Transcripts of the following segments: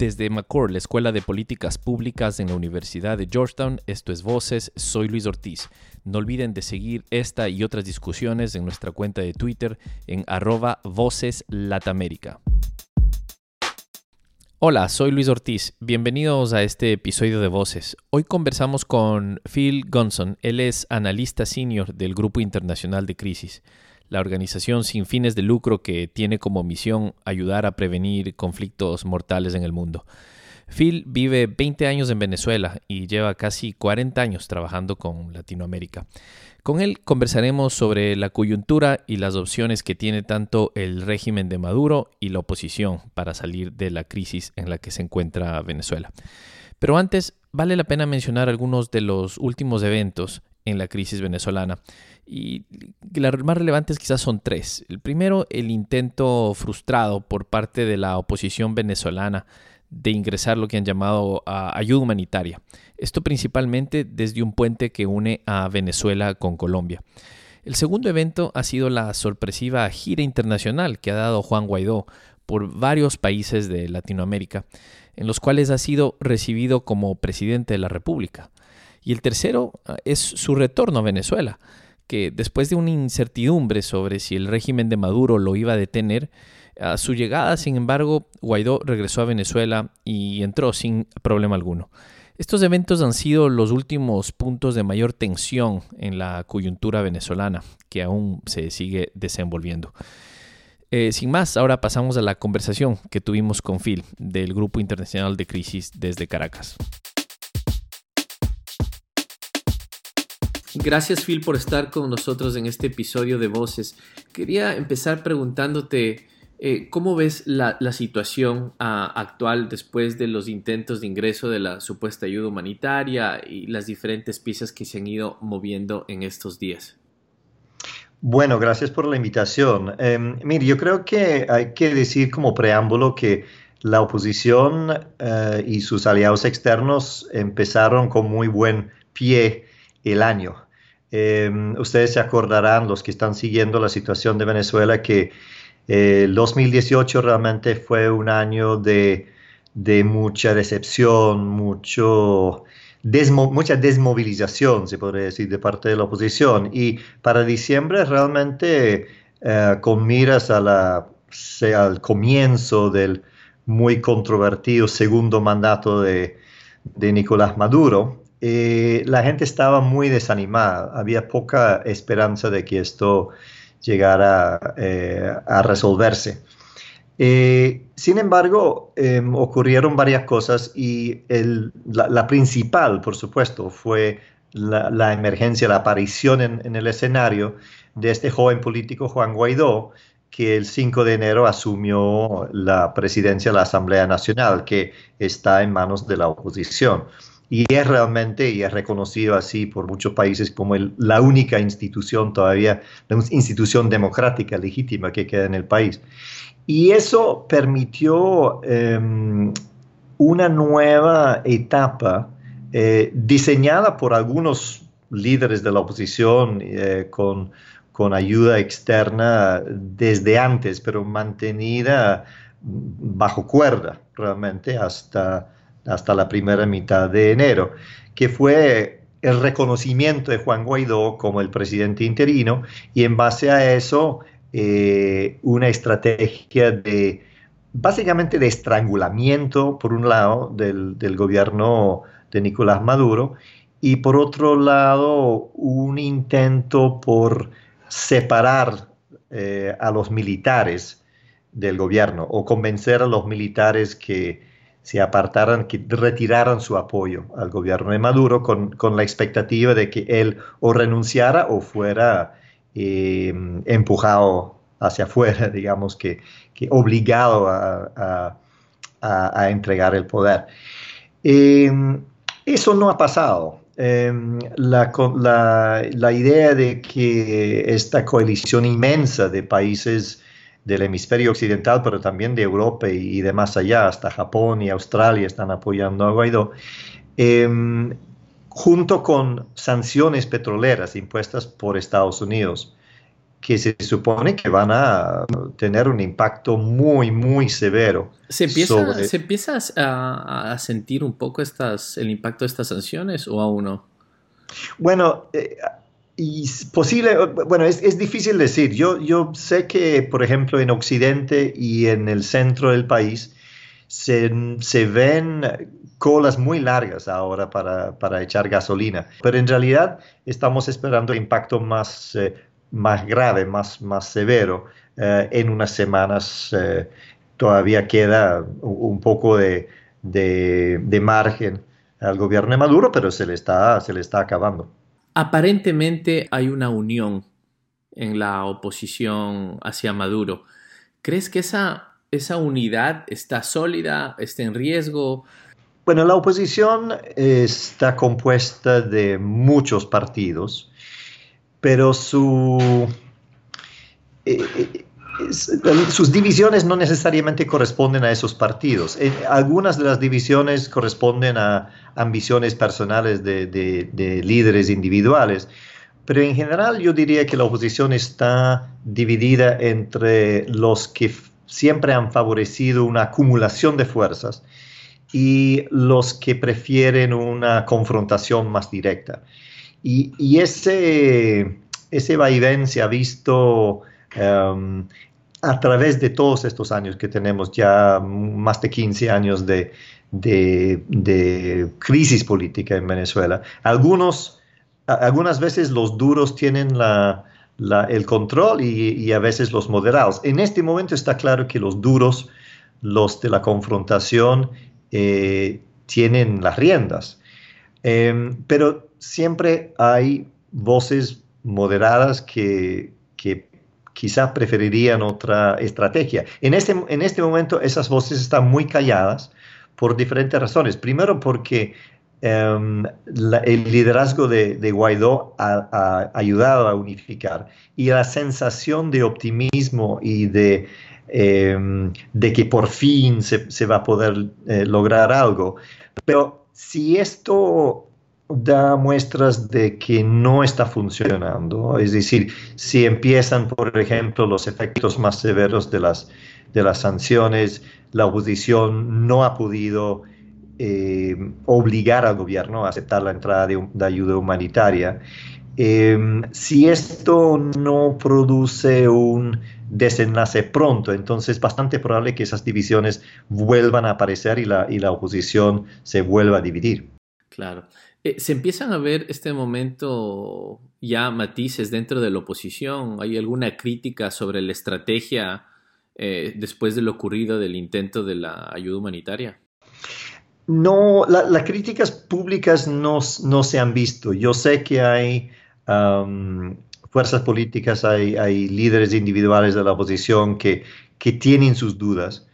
Desde McCord, la Escuela de Políticas Públicas en la Universidad de Georgetown, esto es Voces, soy Luis Ortiz. No olviden de seguir esta y otras discusiones en nuestra cuenta de Twitter en arroba Voces Latamérica. Hola, soy Luis Ortiz. Bienvenidos a este episodio de Voces. Hoy conversamos con Phil Gunson. Él es analista senior del Grupo Internacional de Crisis la organización sin fines de lucro que tiene como misión ayudar a prevenir conflictos mortales en el mundo. Phil vive 20 años en Venezuela y lleva casi 40 años trabajando con Latinoamérica. Con él conversaremos sobre la coyuntura y las opciones que tiene tanto el régimen de Maduro y la oposición para salir de la crisis en la que se encuentra Venezuela. Pero antes, vale la pena mencionar algunos de los últimos eventos en la crisis venezolana. Y las más relevantes quizás son tres. El primero, el intento frustrado por parte de la oposición venezolana de ingresar lo que han llamado ayuda humanitaria. Esto principalmente desde un puente que une a Venezuela con Colombia. El segundo evento ha sido la sorpresiva gira internacional que ha dado Juan Guaidó por varios países de Latinoamérica, en los cuales ha sido recibido como presidente de la República. Y el tercero ah, es su retorno a Venezuela, que después de una incertidumbre sobre si el régimen de Maduro lo iba a detener, a su llegada, sin embargo, Guaidó regresó a Venezuela y entró sin problema alguno. Estos eventos han sido los últimos puntos de mayor tensión en la coyuntura venezolana, que aún se sigue desenvolviendo. Eh, sin más, ahora pasamos a la conversación que tuvimos con Phil del Grupo Internacional de Crisis desde Caracas. Gracias Phil por estar con nosotros en este episodio de Voces. Quería empezar preguntándote eh, cómo ves la, situación ah, actual después de los intentos de ingreso de la supuesta ayuda humanitaria y las diferentes piezas que se han ido moviendo en estos días. Bueno, gracias por la invitación. Eh, mire, yo creo que hay que decir como preámbulo que la oposición eh, y sus aliados externos empezaron con muy buen pie el año. Em, ustedes se acordarán, los que están siguiendo la situación de Venezuela, que eh, el 2018 realmente fue un año de, mucha decepción, mucho, mucha desmovilización, se podría decir, de parte de la oposición. Y para diciembre realmente, eh, con miras al comienzo del muy controvertido segundo mandato de, de Nicolás Maduro, eh, la gente estaba muy desanimada, había poca esperanza de que esto llegara eh, a resolverse. Eh, sin embargo, em, ocurrieron varias cosas y la, principal, por supuesto, fue la, emergencia, la aparición en, en, el escenario de este joven político Juan Guaidó, que el 5 de enero asumió la presidencia de la Asamblea Nacional, que está en manos de la oposición y es realmente, y es reconocido así por muchos países como la única institución todavía, la institución democrática legítima que queda en el país. Y eso permitió em, una nueva etapa eh, diseñada por algunos líderes de la oposición eh, con, con ayuda externa desde antes, pero mantenida bajo cuerda realmente hasta hasta la primera mitad de enero, que fue el reconocimiento de Juan Guaidó como el presidente interino y en base a eso eh, una estrategia de básicamente de estrangulamiento por un lado del, gobierno de Nicolás Maduro y por otro lado un intento por separar eh, a los militares del gobierno o convencer a los militares que se apartaran, que retiraran su apoyo al gobierno de Maduro con, la expectativa de que él o renunciara o fuera eh, empujado hacia afuera, digamos que, obligado a, entregar el poder. Em, eso no ha pasado. Em, la, la, idea de que esta coalición inmensa de países del hemisferio occidental, pero también de Europa y, de más allá, hasta Japón y Australia están apoyando a Guaidó, em, junto con sanciones petroleras impuestas por Estados Unidos, que se supone que van a tener un impacto muy, muy severo. ¿Se empieza, ¿se empieza a, sentir un poco estas, el impacto de estas sanciones o aún no? Bueno, eh, y posible, bueno, es, difícil decir. Yo, sé que, por ejemplo, en Occidente y en el centro del país se, se ven colas muy largas ahora para, echar gasolina, pero en realidad estamos esperando impacto más, eh, más grave, más, más severo. Eh, en unas semanas eh, todavía queda un poco de, de, margen al gobierno de Maduro, pero se le está, se le está acabando. Aparentemente hay una unión en la oposición hacia Maduro. ¿Crees que esa, esa unidad está sólida, está en riesgo? Bueno, la oposición está compuesta de muchos partidos pero su, eh, eh, sus divisiones no necesariamente corresponden a esos partidos. Eh, algunas de las divisiones corresponden a ambiciones personales de, líderes individuales, pero en general yo diría que la oposición está dividida entre los que siempre han favorecido una acumulación de fuerzas y los que prefieren una confrontación más directa. Y, ese, ese vaivén se ha visto em, a través de todos estos años que tenemos, ya más de 15 años de, crisis política en Venezuela. Algunos, algunas veces los duros tienen el control y, a veces los moderados. En este momento está claro que los duros, los de la confrontación, eh, tienen las riendas. Em, pero siempre hay voces moderadas que quizá preferirían otra estrategia. En este, en este momento esas voces están muy calladas por diferentes razones. Primero porque em, el liderazgo de, Guaidó ha, ayudado a unificar y la sensación de optimismo y de, em, de que por fin se, se va a poder eh, lograr algo. Pero si esto da muestras de que no está funcionando. Es decir, si empiezan, por ejemplo, los efectos más severos de las, de las sanciones, la oposición no ha podido eh, obligar al gobierno a aceptar la entrada de, ayuda humanitaria. Em, si esto no produce un desenlace pronto, entonces es bastante probable que esas divisiones vuelvan a aparecer y la, y la oposición se vuelva a dividir. Claro. Eh, ¿Se empiezan a ver este momento ya matices dentro de la oposición? ¿Hay alguna crítica sobre la estrategia eh, después de lo ocurrido del intento de la ayuda humanitaria? No, las críticas públicas no, se han visto. Yo sé que hay fuerzas políticas, hay, líderes individuales de la oposición que, que tienen sus dudas,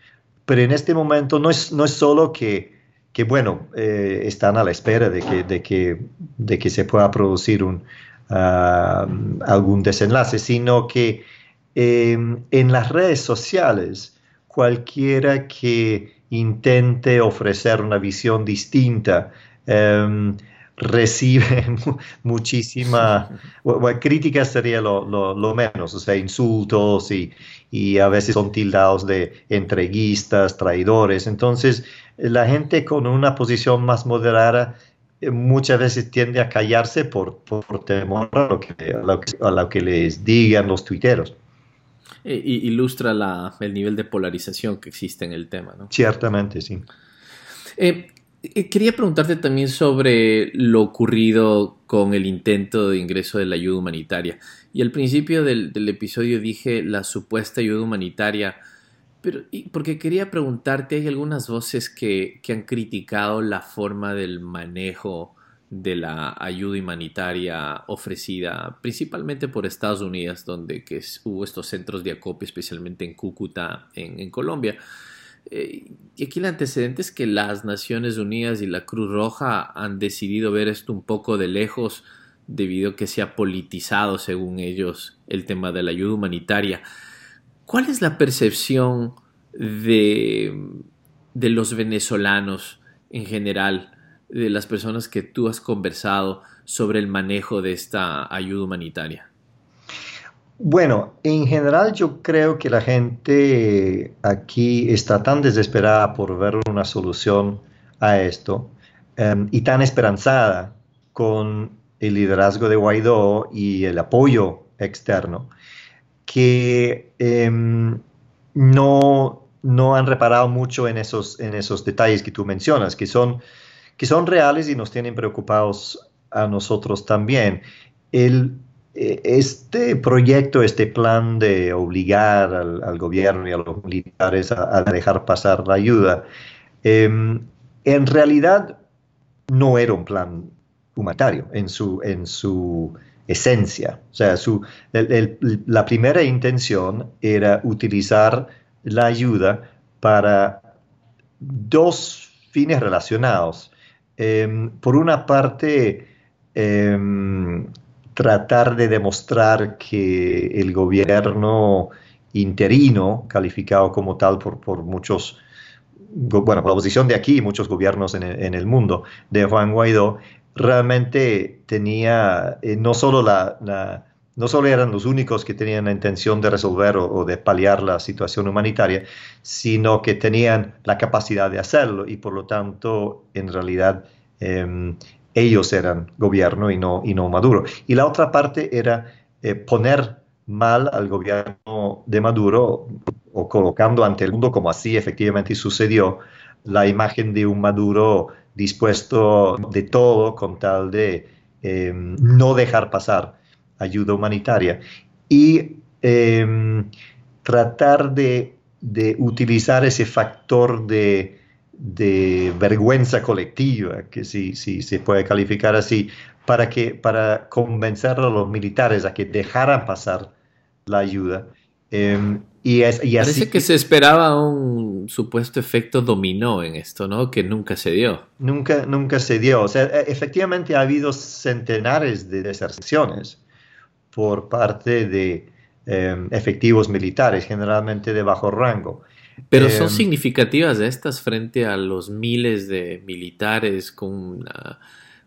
pero en este momento no es, no es solo que que bueno, eh, están a la espera de que, de que, de que se pueda producir un, ah, algún desenlace, sino que em, en las redes sociales cualquiera que intente ofrecer una visión distinta em, recibe muchísima, crítica sería lo, menos, o sea, insultos y, y, a veces son tildados de entreguistas, traidores. Entonces, la gente con una posición más moderada eh, muchas veces tiende a callarse por, por, temor a lo, que, a, lo que, les digan los tuiteros. E, ilustra la, el nivel de polarización que existe en el tema, ¿no? Ciertamente, sí. Eh, eh, quería preguntarte también sobre lo ocurrido con el intento de ingreso de la ayuda humanitaria. Y al principio del, del episodio dije la supuesta ayuda humanitaria pero, porque quería preguntarte, hay algunas voces que, han criticado la forma del manejo de la ayuda humanitaria ofrecida principalmente por Estados Unidos, donde hubo estos centros de acopio, especialmente en Cúcuta, en, Colombia. Eh, y aquí el antecedente es que las Naciones Unidas y la Cruz Roja han decidido ver esto un poco de lejos debido a que se ha politizado, según ellos, el tema de la ayuda humanitaria. ¿Cuál es la percepción de, los venezolanos en general, de las personas que tú has conversado sobre el manejo de esta ayuda humanitaria? Bueno, en general yo creo que la gente aquí está tan desesperada por ver una solución a esto em, y tan esperanzada con el liderazgo de Guaidó y el apoyo externo que em, no, no han reparado mucho en esos, en esos detalles que tú mencionas, que son, que son reales y nos tienen preocupados a nosotros también. El, e, este proyecto, este plan de obligar al, gobierno y a los militares a, dejar pasar la ayuda, em, en realidad no era un plan humanitario en su, en su esencia. O sea, la primera intención era utilizar la ayuda para dos fines relacionados. Em, por una parte, em, tratar de demostrar que el gobierno interino, calificado como tal por, muchos, bueno, por la oposición de aquí y muchos gobiernos en el mundo, de Juan Guaidó, realmente tenía eh, no solo la, no solo eran los únicos que tenían la intención de resolver o, de paliar la situación humanitaria, sino que tenían la capacidad de hacerlo y por lo tanto en realidad em, ellos eran gobierno y no, y no Maduro. Y la otra parte era eh, poner mal al gobierno de Maduro o colocando ante el mundo, como así efectivamente sucedió, la imagen de un Maduro dispuesto de todo con tal de em, no dejar pasar ayuda humanitaria y em, tratar de, utilizar ese factor de, vergüenza colectiva, que si, se puede calificar así, para, que, para convencer a los militares a que dejaran pasar la ayuda. Em, y, Parece que se esperaba un supuesto efecto dominó en esto, ¿no? Que nunca se dio. Nunca, nunca se dio. O sea, e, efectivamente ha habido centenares de deserciones por parte de em, efectivos militares, generalmente de bajo rango. Pero son em, significativas estas frente a los miles de militares con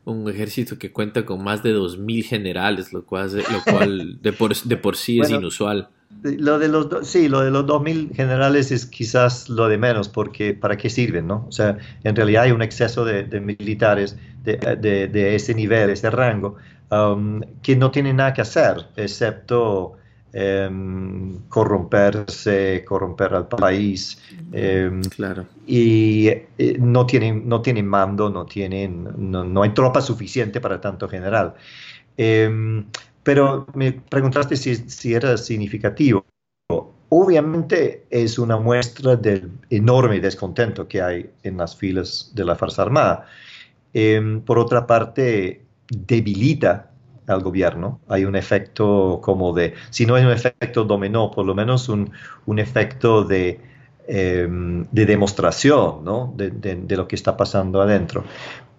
un ejército que cuenta con más de 2.000 generales, lo cual, lo cual de, por, de por sí es inusual. Lo de los, sí, lo de los 2.000 generales es quizás lo de menos, porque ¿para qué sirven? ¿no? O sea, en realidad hay un exceso de, militares de, de, ese nivel, ese rango, um, que no tienen nada que hacer, excepto em, corromperse, corromper al país. Em, claro. Y eh, no, tienen, no tienen mando, no, tienen, no, no hay tropa suficiente para tanto general. Pero me preguntaste si, era significativo. Obviamente es una muestra del enorme descontento que hay en las filas de la Fuerza Armada. Em, por otra parte, debilita al gobierno. Hay un efecto como de, si no hay un efecto dominó, por lo menos un, efecto de, em, de demostración ¿no? de, de, lo que está pasando adentro.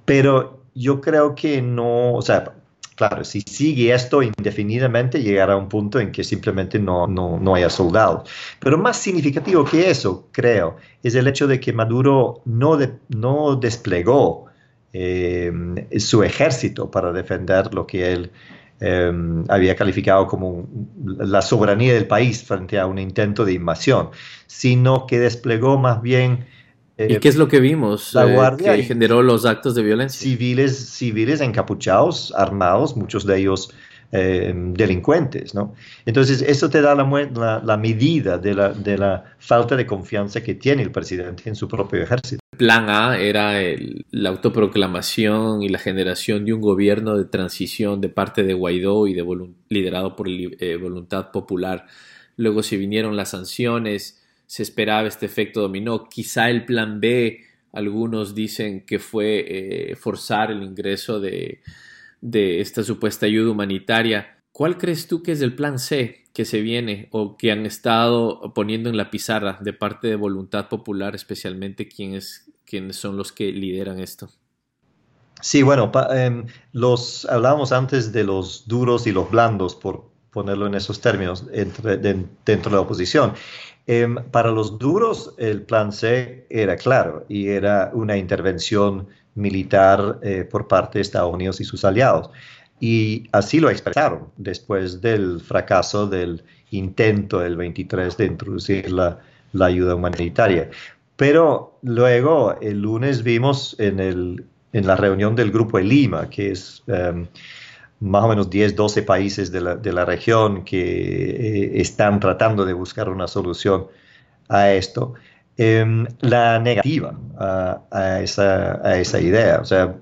Pero yo creo que no, o sea, Claro, si sigue esto indefinidamente, llegará a un punto en que simplemente no, no, haya soldados. Pero más significativo que eso, creo, es el hecho de que Maduro no, no desplegó eh, su ejército para defender lo que él eh, había calificado como la soberanía del país frente a un intento de invasión, sino que desplegó más bien ¿Y qué es lo que vimos? La eh, Guardia que generó los actos de violencia. Civiles, civiles encapuchados, armados, muchos de ellos eh, delincuentes, ¿no? Entonces, eso te da la, la, medida de la, de la, falta de confianza que tiene el presidente en su propio ejército. Plan A era la autoproclamación y la generación de un gobierno de transición de parte de Guaidó y de liderado por eh, voluntad popular. Luego se vinieron las sanciones, se esperaba este efecto dominó. Quizá el plan B, algunos dicen que fue eh, forzar el ingreso de, esta supuesta ayuda humanitaria. ¿Cuál crees tú que es el plan C que se viene o que han estado poniendo en la pizarra de parte de Voluntad Popular, especialmente quienes, son los que lideran esto? Sí, bueno, em, los hablábamos antes de los duros y los blandos, por ponerlo en esos términos, entre, dentro de la oposición. Em, para los duros, el plan C era claro y era una intervención militar eh, por parte de Estados Unidos y sus aliados. y así lo expresaron después del fracaso del intento del 23 de introducir la, ayuda humanitaria. Pero luego, el lunes vimos en, el, en la reunión del Grupo de Lima, que es em, más o menos 10, 12 países de la, de la región que eh, están tratando de buscar una solución a esto, em, la negativa a, esa, a, esa, idea. O sea,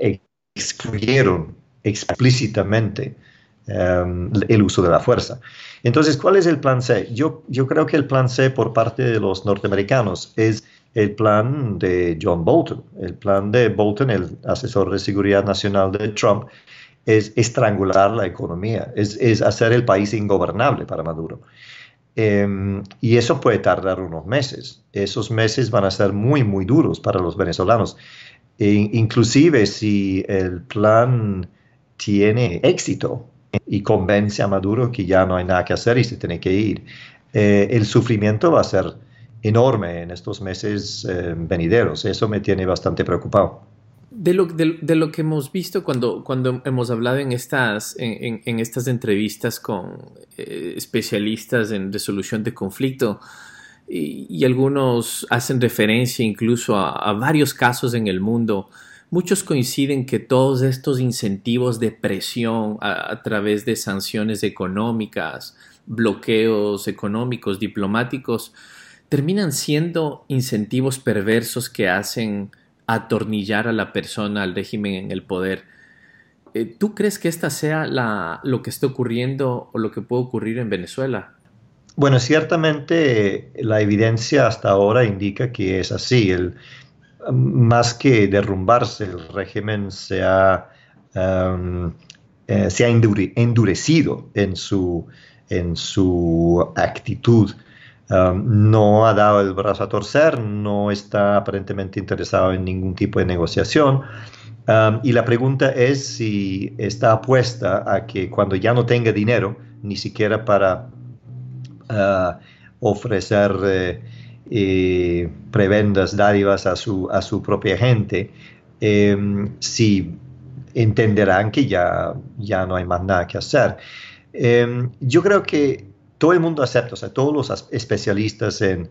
eh, excluyeron explícitamente em, el uso de la fuerza. Entonces, ¿cuál es el plan C? Yo, yo creo que el plan C por parte de los norteamericanos es el plan de John Bolton. El plan de Bolton, el asesor de seguridad nacional de Trump, es estrangular la economía, es, hacer el país ingobernable para Maduro. Em, y eso puede tardar unos meses. Esos meses van a ser muy, muy duros para los venezolanos. E inclusive si el plan tiene éxito y convence a Maduro que ya no hay nada que hacer y se tiene que ir, eh, el sufrimiento va a ser enorme en estos meses eh, venideros. Eso me tiene bastante preocupado. De lo, de, lo, que hemos visto cuando, cuando hemos hablado en estas, en, estas entrevistas con eh, especialistas en resolución de conflicto, y, algunos hacen referencia incluso a, varios casos en el mundo, muchos coinciden que todos estos incentivos de presión a, través de sanciones económicas, bloqueos económicos, diplomáticos, terminan siendo incentivos perversos que hacen atornillar a la persona, al régimen en el poder. Eh, ¿Tú crees que esta sea la, lo que está ocurriendo o lo que puede ocurrir en Venezuela? Bueno, ciertamente la evidencia hasta ahora indica que es así. El, más que derrumbarse, el régimen se ha, um, eh, se ha endurecido en su, en su actitud No ha dado el brazo a torcer, no está aparentemente interesado en ningún tipo de negociación. Y la pregunta es si está apuesta a que cuando ya no tenga dinero, ni siquiera para uh, ofrecer eh, eh, prebendas, dádivas a su, a su propia gente, em, si entenderán que ya, ya no hay más nada que hacer. Em, yo creo que todo el mundo acepta, o sea, todos los especialistas en,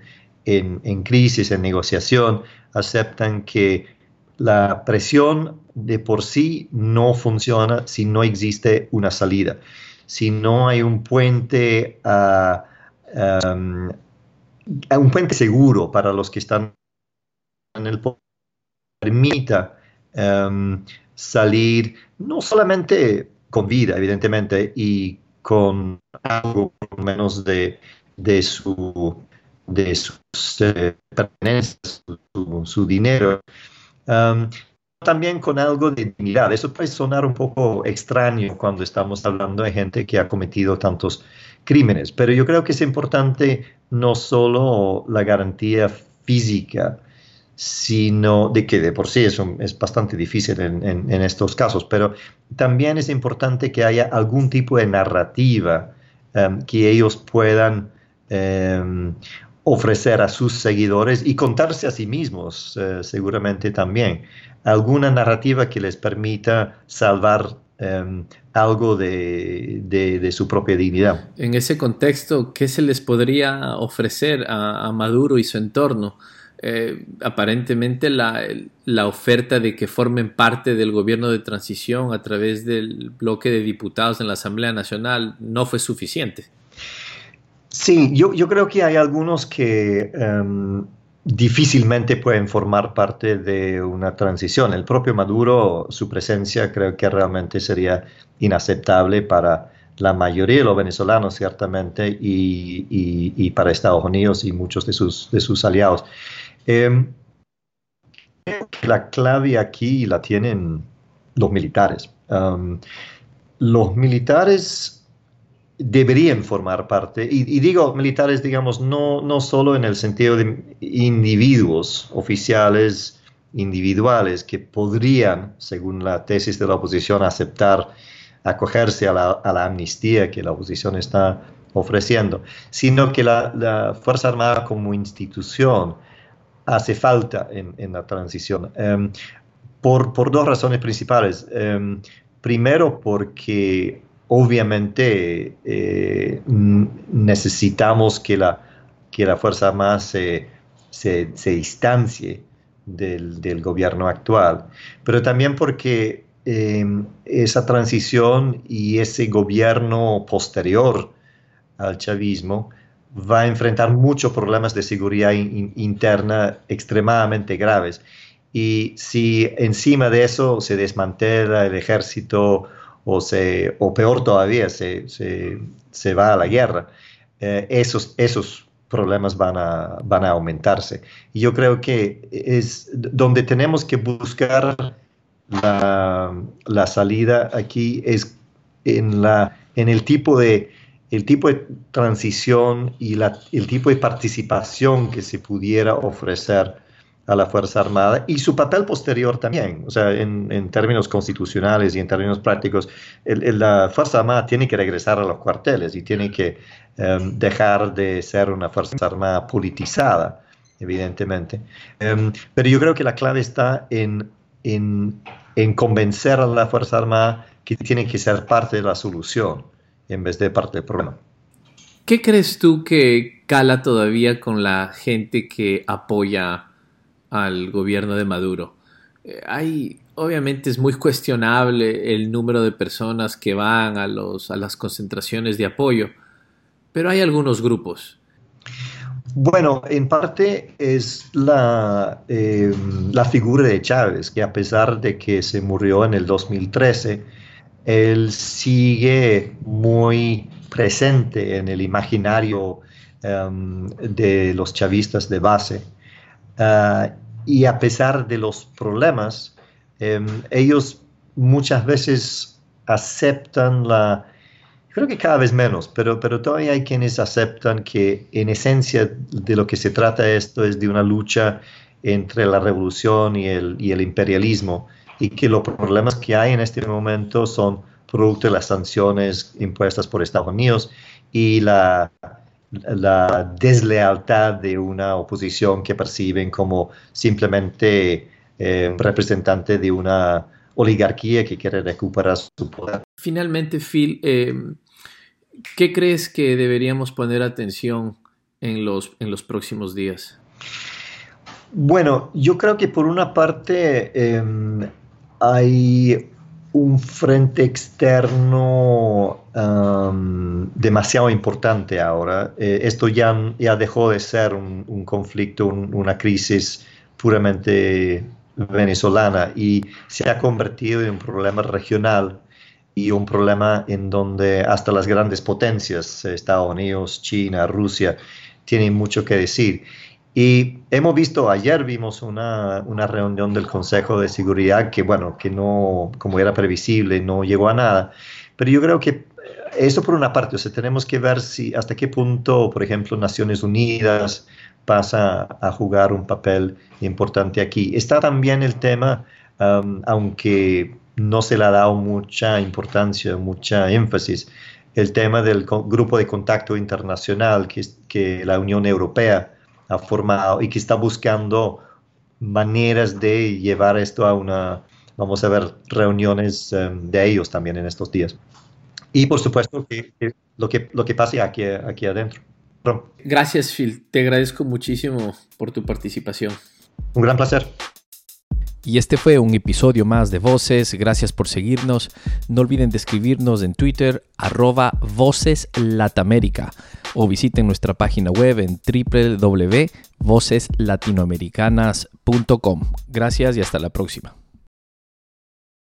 crisis, en negociación, aceptan que la presión de por sí no funciona si no existe una salida, si no hay un puente, um, un puente seguro para los que están en el poder, permita salir no solamente con vida, evidentemente, y con algo menos de, de, su, de sus eh, pertenencias, su, dinero. también con algo de dignidad. Eso puede sonar un poco extraño cuando estamos hablando de gente que ha cometido tantos crímenes, pero yo creo que es importante no solo la garantía física, sino de que de por sí eso es bastante difícil en, estos casos, pero también es importante que haya algún tipo de narrativa em, que ellos puedan em, ofrecer a sus seguidores y contarse a sí mismos, eh, seguramente también. Alguna narrativa que les permita salvar em, algo de, su propia dignidad. En ese contexto, ¿qué se les podría ofrecer a Maduro y su entorno? Eh, aparentemente la, la, oferta de que formen parte del gobierno de transición a través del bloque de diputados en la Asamblea Nacional no fue suficiente. Sí, yo, yo creo que hay algunos que em, difícilmente pueden formar parte de una transición. El propio Maduro, su presencia creo que realmente sería inaceptable para la mayoría de los venezolanos, ciertamente, y, y, y para Estados Unidos y muchos de sus, de sus aliados. Eh, la clave aquí la tienen los militares. los militares deberían formar parte, y, digo militares, digamos, no, no solo en el sentido de individuos oficiales individuales que podrían, según la tesis de la oposición, aceptar acogerse a la, amnistía que la oposición está ofreciendo, sino que la Fuerza Armada como institución hace falta en, la transición. Em, por, dos razones principales. Em, Primero porque obviamente eh, necesitamos que la, que la Fuerza Armada se, se, distancie del, gobierno actual, pero también porque em, esa transición y ese gobierno posterior al chavismo va a enfrentar muchos problemas de seguridad interna extremadamente graves. Y si encima de eso se desmantela el ejército o, se, o peor todavía, se, se, va a la guerra, eh, esos, esos problemas van a, van a aumentarse. Y yo creo que es donde tenemos que buscar la, la salida aquí es en, la, en el tipo de el tipo de transición y la, el tipo de participación que se pudiera ofrecer a la Fuerza Armada y su papel posterior también, o sea, en, en términos constitucionales y en términos prácticos, la Fuerza Armada tiene que regresar a los cuarteles y tiene que em, dejar de ser una Fuerza Armada politizada, evidentemente. Em, pero yo creo que la clave está en, en, en convencer a la Fuerza Armada que tiene que ser parte de la solución en vez de parte del problema. ¿Qué crees tú que cala todavía con la gente que apoya al gobierno de Maduro? Eh, hay, obviamente es muy cuestionable el número de personas que van a, los, a las concentraciones de apoyo, pero hay algunos grupos. Bueno, en parte es la, eh, la figura de Chávez, que a pesar de que se murió en el 2013, él sigue muy presente en el imaginario em, de los chavistas de base. Ah, y a pesar de los problemas, em, ellos muchas veces aceptan la, creo que cada vez menos, pero, pero todavía hay quienes aceptan que en esencia de lo que se trata esto es de una lucha entre la revolución y el, y el imperialismo y que los problemas que hay en este momento son producto de las sanciones impuestas por Estados Unidos y la, la deslealtad de una oposición que perciben como simplemente eh, representante de una oligarquía que quiere recuperar su poder. Finalmente, Phil, eh, ¿qué crees que deberíamos poner atención en los, en los próximos días? Bueno, yo creo que por una parte em, hay un frente externo demasiado importante ahora. Eh, esto ya, ya dejó de ser un, conflicto, una crisis puramente venezolana y se ha convertido en un problema regional y un problema en donde hasta las grandes potencias, Estados Unidos, China, Rusia, tienen mucho que decir. Y hemos visto, ayer vimos una, una, reunión del Consejo de Seguridad que, bueno, que no, como era previsible, no llegó a nada. Pero yo creo que eso por una parte, o sea, tenemos que ver si hasta qué punto, por ejemplo, Naciones Unidas pasa a jugar un papel importante aquí. Está también el tema, um, aunque no se le ha dado mucha importancia, mucha énfasis, el tema del grupo de contacto internacional que, que la Unión Europea ha formado y que está buscando maneras de llevar esto a una, vamos a ver, reuniones em, de ellos también en estos días. Y por supuesto que, lo, que lo que pase aquí, aquí adentro. Gracias, Phil. Te agradezco muchísimo por tu participación. Un gran placer. Y este fue un episodio más de Voces. Gracias por seguirnos. No olviden de escribirnos en Twitter, arroba Voces o visiten nuestra página web en www.voceslatinoamericanas.com. Gracias y hasta la próxima.